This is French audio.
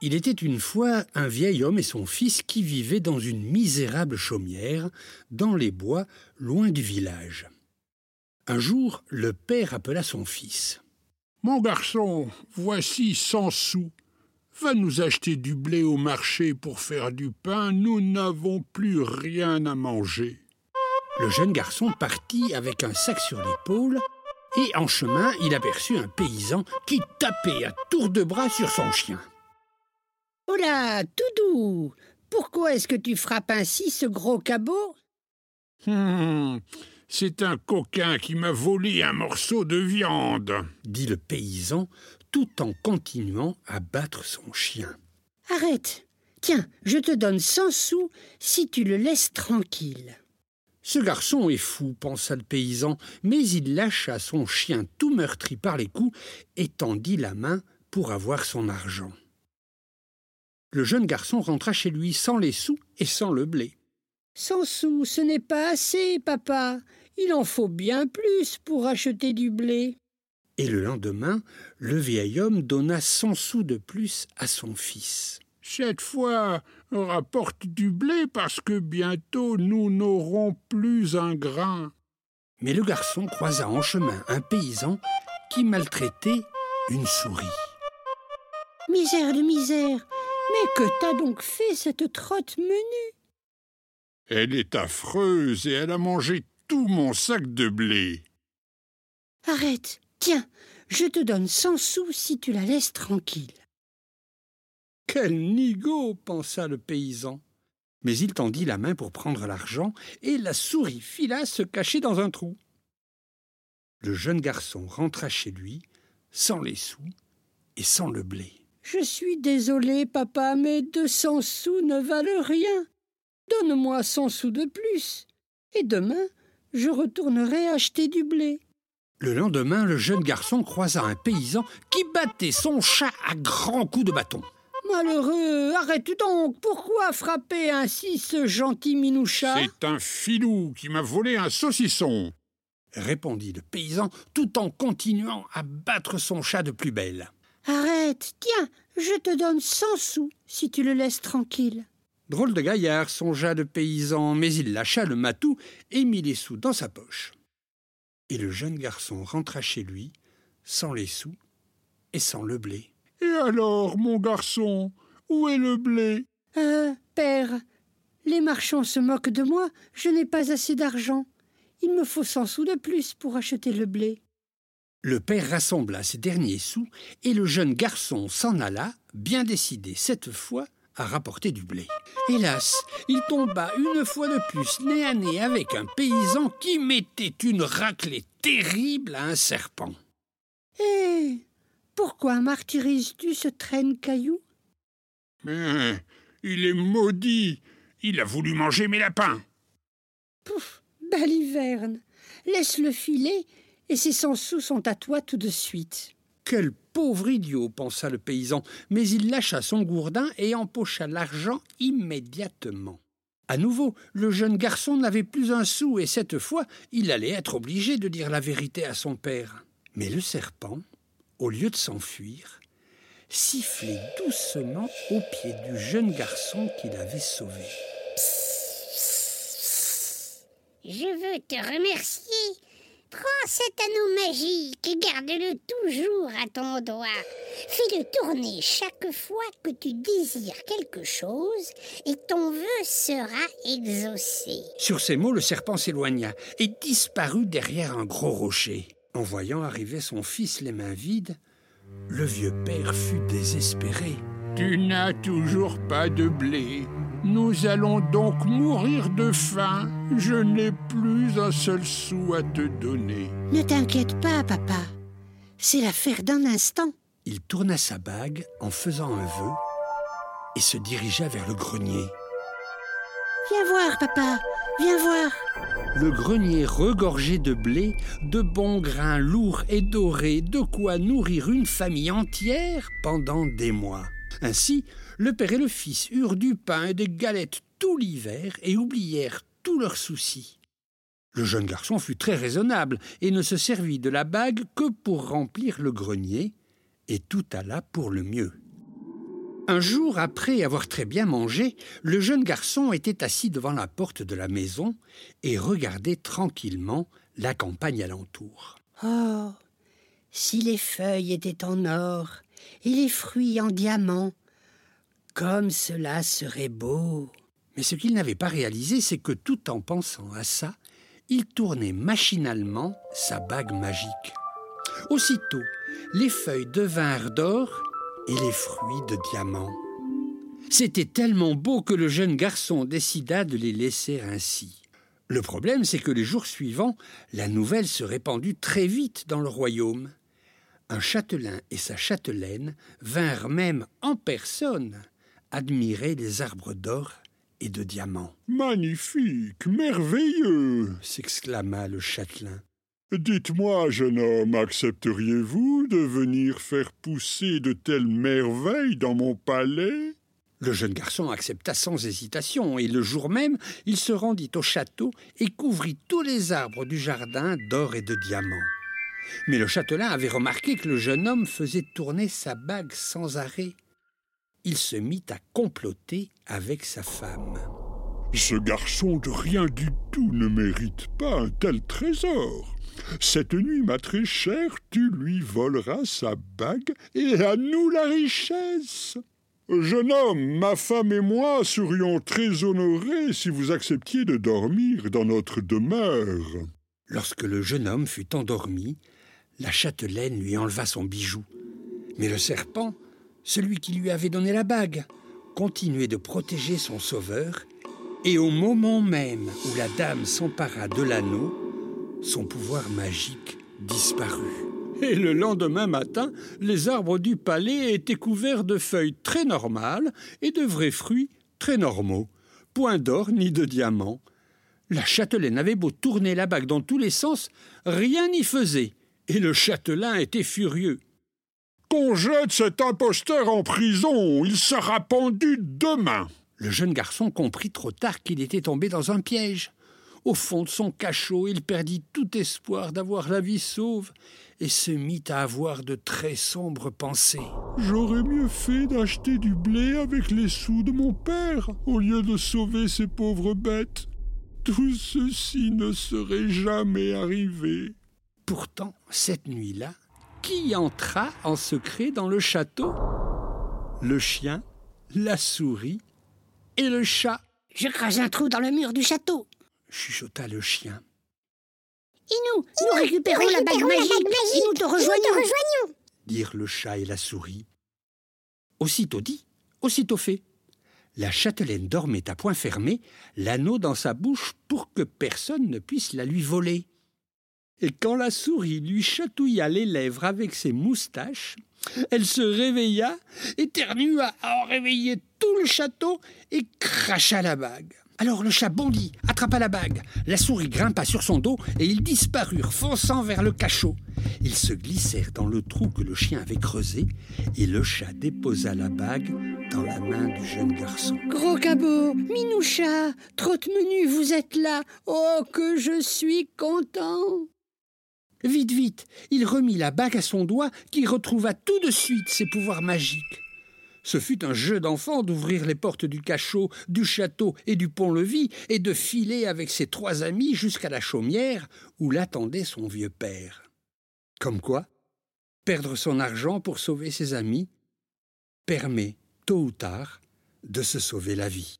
Il était une fois un vieil homme et son fils qui vivaient dans une misérable chaumière, dans les bois, loin du village. Un jour, le père appela son fils. Mon garçon, voici cent sous. Va nous acheter du blé au marché pour faire du pain, nous n'avons plus rien à manger. Le jeune garçon partit avec un sac sur l'épaule, et en chemin il aperçut un paysan qui tapait à tour de bras sur son chien. Oh là, doux Pourquoi est-ce que tu frappes ainsi ce gros cabot? Hum, C'est un coquin qui m'a volé un morceau de viande, dit le paysan, tout en continuant à battre son chien. Arrête Tiens, je te donne cent sous si tu le laisses tranquille. Ce garçon est fou, pensa le paysan, mais il lâcha son chien tout meurtri par les coups et tendit la main pour avoir son argent le jeune garçon rentra chez lui sans les sous et sans le blé. Cent sous, ce n'est pas assez, papa. Il en faut bien plus pour acheter du blé. Et le lendemain, le vieil homme donna cent sous de plus à son fils. Cette fois, rapporte du blé parce que bientôt nous n'aurons plus un grain. Mais le garçon croisa en chemin un paysan qui maltraitait une souris. Misère de misère, mais que t'a donc fait cette trotte menue? Elle est affreuse et elle a mangé tout mon sac de blé. Arrête, tiens, je te donne cent sous si tu la laisses tranquille. Quel nigaud pensa le paysan. Mais il tendit la main pour prendre l'argent, et la souris fila se cacher dans un trou. Le jeune garçon rentra chez lui, sans les sous et sans le blé. Je suis désolé, papa, mais deux cents sous ne valent rien. Donne-moi cent sous de plus, et demain je retournerai acheter du blé. Le lendemain, le jeune garçon croisa un paysan qui battait son chat à grands coups de bâton. Malheureux, arrête donc. Pourquoi frapper ainsi ce gentil minouchat C'est un filou qui m'a volé un saucisson, répondit le paysan tout en continuant à battre son chat de plus belle. Arrête, tiens, je te donne cent sous si tu le laisses tranquille. Drôle de gaillard, songea le paysan, mais il lâcha le matou et mit les sous dans sa poche. Et le jeune garçon rentra chez lui, sans les sous et sans le blé. Et alors, mon garçon, où est le blé? Euh, père, les marchands se moquent de moi, je n'ai pas assez d'argent. Il me faut cent sous de plus pour acheter le blé. Le père rassembla ses derniers sous et le jeune garçon s'en alla, bien décidé cette fois à rapporter du blé. Hélas, il tomba une fois de plus nez à nez avec un paysan qui mettait une raclée terrible à un serpent. Hé Pourquoi martyrises-tu ce traîne-caillou Mais il est maudit Il a voulu manger mes lapins Pouf Baliverne Laisse-le filer et ces cent sous sont à toi tout de suite. Quel pauvre idiot, pensa le paysan, mais il lâcha son gourdin et empocha l'argent immédiatement. À nouveau, le jeune garçon n'avait plus un sou et cette fois, il allait être obligé de dire la vérité à son père. Mais le serpent, au lieu de s'enfuir, sifflait doucement au pied du jeune garçon qu'il avait sauvé. Je veux te remercier Prends cet anneau magique et garde-le toujours à ton doigt. Fais-le tourner chaque fois que tu désires quelque chose et ton vœu sera exaucé. Sur ces mots, le serpent s'éloigna et disparut derrière un gros rocher. En voyant arriver son fils les mains vides, le vieux père fut désespéré. Tu n'as toujours pas de blé. Nous allons donc mourir de faim. Je n'ai plus un seul sou à te donner. Ne t'inquiète pas, papa. C'est l'affaire d'un instant. Il tourna sa bague en faisant un vœu et se dirigea vers le grenier. Viens voir, papa. Viens voir. Le grenier regorgé de blé, de bons grains lourds et dorés, de quoi nourrir une famille entière pendant des mois. Ainsi, le père et le fils eurent du pain et des galettes tout l'hiver et oublièrent tous leurs soucis. Le jeune garçon fut très raisonnable et ne se servit de la bague que pour remplir le grenier, et tout alla pour le mieux. Un jour, après avoir très bien mangé, le jeune garçon était assis devant la porte de la maison et regardait tranquillement la campagne alentour. Oh, si les feuilles étaient en or et les fruits en diamant, comme cela serait beau. Mais ce qu'il n'avait pas réalisé, c'est que tout en pensant à ça, il tournait machinalement sa bague magique. Aussitôt, les feuilles devinrent d'or et les fruits de diamant. C'était tellement beau que le jeune garçon décida de les laisser ainsi. Le problème, c'est que les jours suivants, la nouvelle se répandit très vite dans le royaume. Un châtelain et sa châtelaine vinrent même en personne admirer les arbres d'or et de diamants. Magnifique, merveilleux s'exclama le châtelain. Dites-moi, jeune homme, accepteriez-vous de venir faire pousser de telles merveilles dans mon palais? Le jeune garçon accepta sans hésitation, et le jour même, il se rendit au château et couvrit tous les arbres du jardin d'or et de diamants. Mais le châtelain avait remarqué que le jeune homme faisait tourner sa bague sans arrêt. Il se mit à comploter avec sa femme. Ce garçon de rien du tout ne mérite pas un tel trésor. Cette nuit, ma très chère, tu lui voleras sa bague et à nous la richesse. Jeune homme, ma femme et moi serions très honorés si vous acceptiez de dormir dans notre demeure. Lorsque le jeune homme fut endormi, la châtelaine lui enleva son bijou. Mais le serpent, celui qui lui avait donné la bague, continuait de protéger son sauveur, et au moment même où la dame s'empara de l'anneau, son pouvoir magique disparut. Et le lendemain matin, les arbres du palais étaient couverts de feuilles très normales et de vrais fruits très normaux. Point d'or ni de diamants. La châtelaine avait beau tourner la bague dans tous les sens, rien n'y faisait, et le châtelain était furieux. Qu'on jette cet imposteur en prison, il sera pendu demain. Le jeune garçon comprit trop tard qu'il était tombé dans un piège. Au fond de son cachot, il perdit tout espoir d'avoir la vie sauve et se mit à avoir de très sombres pensées. J'aurais mieux fait d'acheter du blé avec les sous de mon père au lieu de sauver ces pauvres bêtes. Tout ceci ne serait jamais arrivé. Pourtant, cette nuit-là, qui entra en secret dans le château? Le chien, la souris et le chat. Je creuse un trou dans le mur du château, chuchota le chien. Et nous, nous, récupérons, la, bague magique, et nous te rejoignons, dirent le chat et la souris. Aussitôt dit, aussitôt fait. La châtelaine dormait à point fermé, l'anneau dans sa bouche pour que personne ne puisse la lui voler. Et quand la souris lui chatouilla les lèvres avec ses moustaches, elle se réveilla, éternua à en réveiller tout le château et cracha la bague. Alors le chat bondit, attrapa la bague, la souris grimpa sur son dos et ils disparurent, fonçant vers le cachot. Ils se glissèrent dans le trou que le chien avait creusé et le chat déposa la bague dans la main du jeune garçon. Gros cabot, Minoucha, trotte-menu, vous êtes là. Oh, que je suis content. Vite, vite, il remit la bague à son doigt qui retrouva tout de suite ses pouvoirs magiques. Ce fut un jeu d'enfant d'ouvrir les portes du cachot, du château et du pont-levis et de filer avec ses trois amis jusqu'à la chaumière où l'attendait son vieux père. Comme quoi, perdre son argent pour sauver ses amis permet, tôt ou tard, de se sauver la vie.